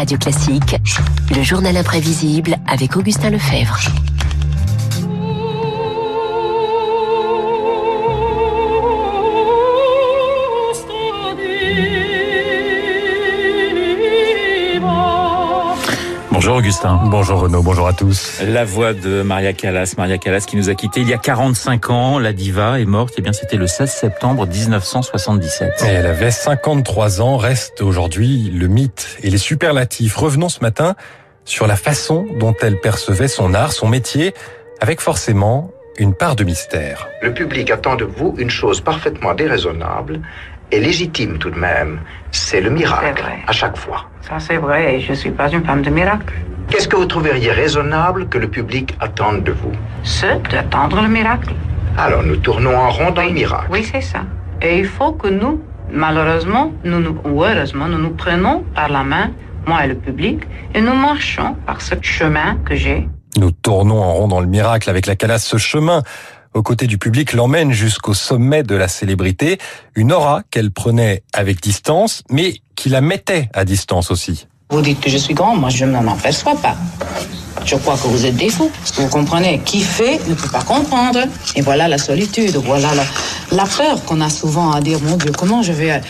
Radio Classique, le journal imprévisible avec Augustin Lefebvre. Bonjour Augustin. Bonjour Renaud, bonjour à tous. La voix de Maria Callas, Maria Callas qui nous a quittés il y a 45 ans. La diva est morte, et eh bien c'était le 16 septembre 1977. Et elle avait 53 ans, reste aujourd'hui le mythe et les superlatifs. Revenons ce matin sur la façon dont elle percevait son art, son métier, avec forcément une part de mystère. Le public attend de vous une chose parfaitement déraisonnable et légitime tout de même. C'est le miracle, à chaque fois. Ça c'est vrai, je ne suis pas une femme de miracle. Qu'est-ce que vous trouveriez raisonnable que le public attende de vous? Ce d'attendre le miracle. Alors nous tournons en rond dans le miracle. Oui, c'est ça. Et il faut que nous, malheureusement, nous, nous, ou heureusement, nous nous prenons par la main, moi et le public, et nous marchons par ce chemin que j'ai. Nous tournons en rond dans le miracle avec la calasse. Ce chemin aux côtés du public l'emmène jusqu'au sommet de la célébrité, une aura qu'elle prenait avec distance, mais qui la mettait à distance aussi. Vous dites que je suis grand, moi je ne m'en aperçois pas. Je crois que vous êtes des fous. Vous comprenez, qui fait ne peut pas comprendre. Et voilà la solitude, voilà la, peur qu'on a souvent à dire, mon Dieu, comment je vais,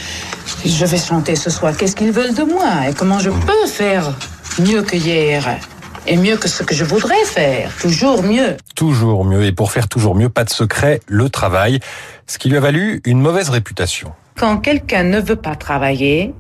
je vais chanter ce soir? Qu'est-ce qu'ils veulent de moi? Et comment je peux faire mieux que hier? Et mieux que ce que je voudrais faire. Toujours mieux. Toujours mieux. Et pour faire toujours mieux, pas de secret, le travail. Ce qui lui a valu une mauvaise réputation. Quand quelqu'un ne veut pas travailler,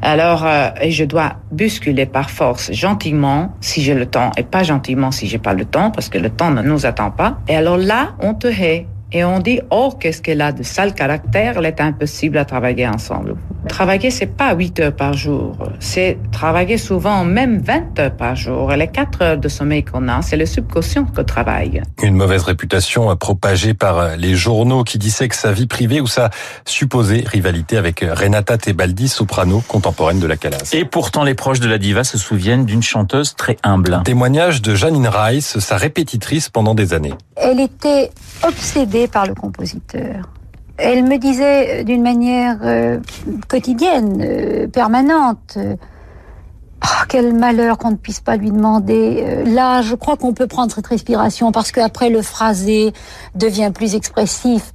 alors euh, je dois bousculer par force gentiment si j'ai le temps et pas gentiment si j'ai pas le temps parce que le temps ne nous attend pas. Et alors là, on te hait et on dit oh qu'est-ce qu'elle a de sale caractère, elle est impossible à travailler ensemble. Travailler c'est pas 8 heures par jour, c'est travailler souvent même 20 heures par jour. Et les 4 heures de sommeil qu'on a, c'est le subconscient que travaille. Une mauvaise réputation propagée par les journaux qui disaient que sa vie privée ou sa supposée rivalité avec Renata Tebaldi, soprano contemporaine de la Calas. Et pourtant les proches de la diva se souviennent d'une chanteuse très humble. Témoignage de Janine Rice, sa répétitrice pendant des années. Elle était obsédée par le compositeur. Elle me disait d'une manière euh, quotidienne, euh, permanente, euh, oh, quel malheur qu'on ne puisse pas lui demander. là, je crois qu'on peut prendre cette respiration parce qu'après le phrasé devient plus expressif.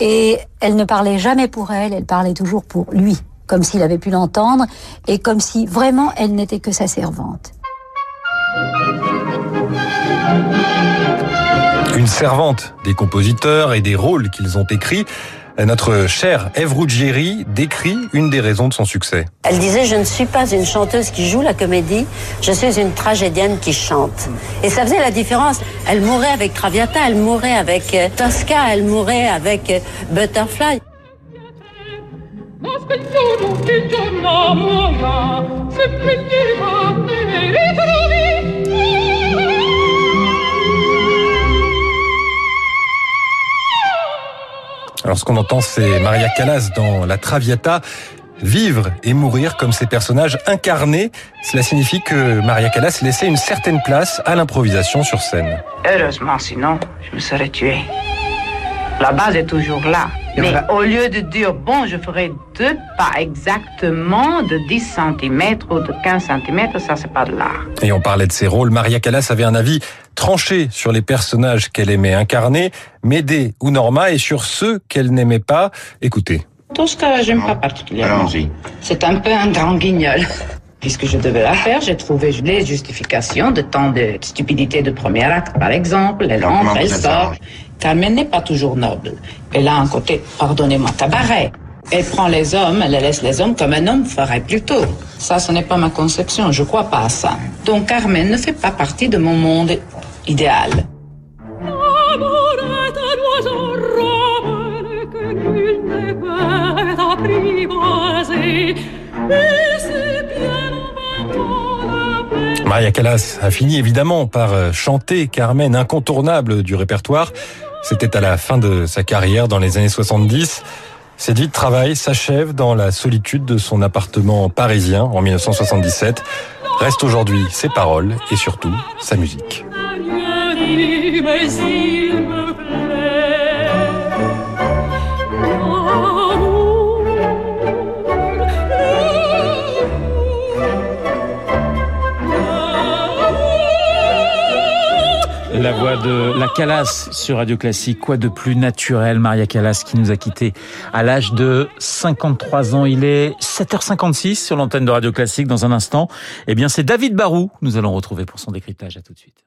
Et elle ne parlait jamais pour elle, elle parlait toujours pour lui, comme s'il avait pu l'entendre et comme si vraiment elle n'était que sa servante. Une servante des compositeurs et des rôles qu'ils ont écrits. Notre chère Ève Ruggieri décrit une des raisons de son succès. Elle disait Je ne suis pas une chanteuse qui joue la comédie, je suis une tragédienne qui chante. Et ça faisait la différence. Elle mourait avec Traviata, elle mourait avec euh, Tosca, elle mourait avec euh, Butterfly. Alors ce qu'on entend, c'est Maria Callas dans La Traviata. Vivre et mourir comme ces personnages incarnés, cela signifie que Maria Callas laissait une certaine place à l'improvisation sur scène. Heureusement, sinon, je me serais tué. La base est toujours là. Mais au lieu de dire, bon, je ferai deux pas exactement de 10 cm ou de 15 cm, ça, c'est pas de l'art. Et on parlait de ses rôles. Maria Callas avait un avis tranché sur les personnages qu'elle aimait incarner, Médée ou Norma, et sur ceux qu'elle n'aimait pas. Écoutez. Tout ce que j'aime pas particulièrement. C'est un peu un grand guignol. Puisque je devais la faire, j'ai trouvé les justifications de tant de stupidité de premier acte, par exemple. Elle entre, elle sort. Carmen n'est pas toujours noble. Elle a un côté, pardonnez-moi, cabaret. Elle prend les hommes, elle laisse les hommes comme un homme ferait plutôt. Ça, ce n'est pas ma conception, je crois pas à ça. Donc Carmen ne fait pas partie de mon monde idéal. Maria Callas a fini évidemment par euh, chanter Carmen incontournable du répertoire. C'était à la fin de sa carrière dans les années 70. Cette vie de travail s'achève dans la solitude de son appartement parisien en 1977. Reste aujourd'hui ses paroles et surtout sa musique mais il me plaît. La voix de la Calas sur Radio Classique. Quoi de plus naturel, Maria Calas qui nous a quittés à l'âge de 53 ans? Il est 7h56 sur l'antenne de Radio Classique dans un instant. Eh bien, c'est David Barou nous allons retrouver pour son décryptage. À tout de suite.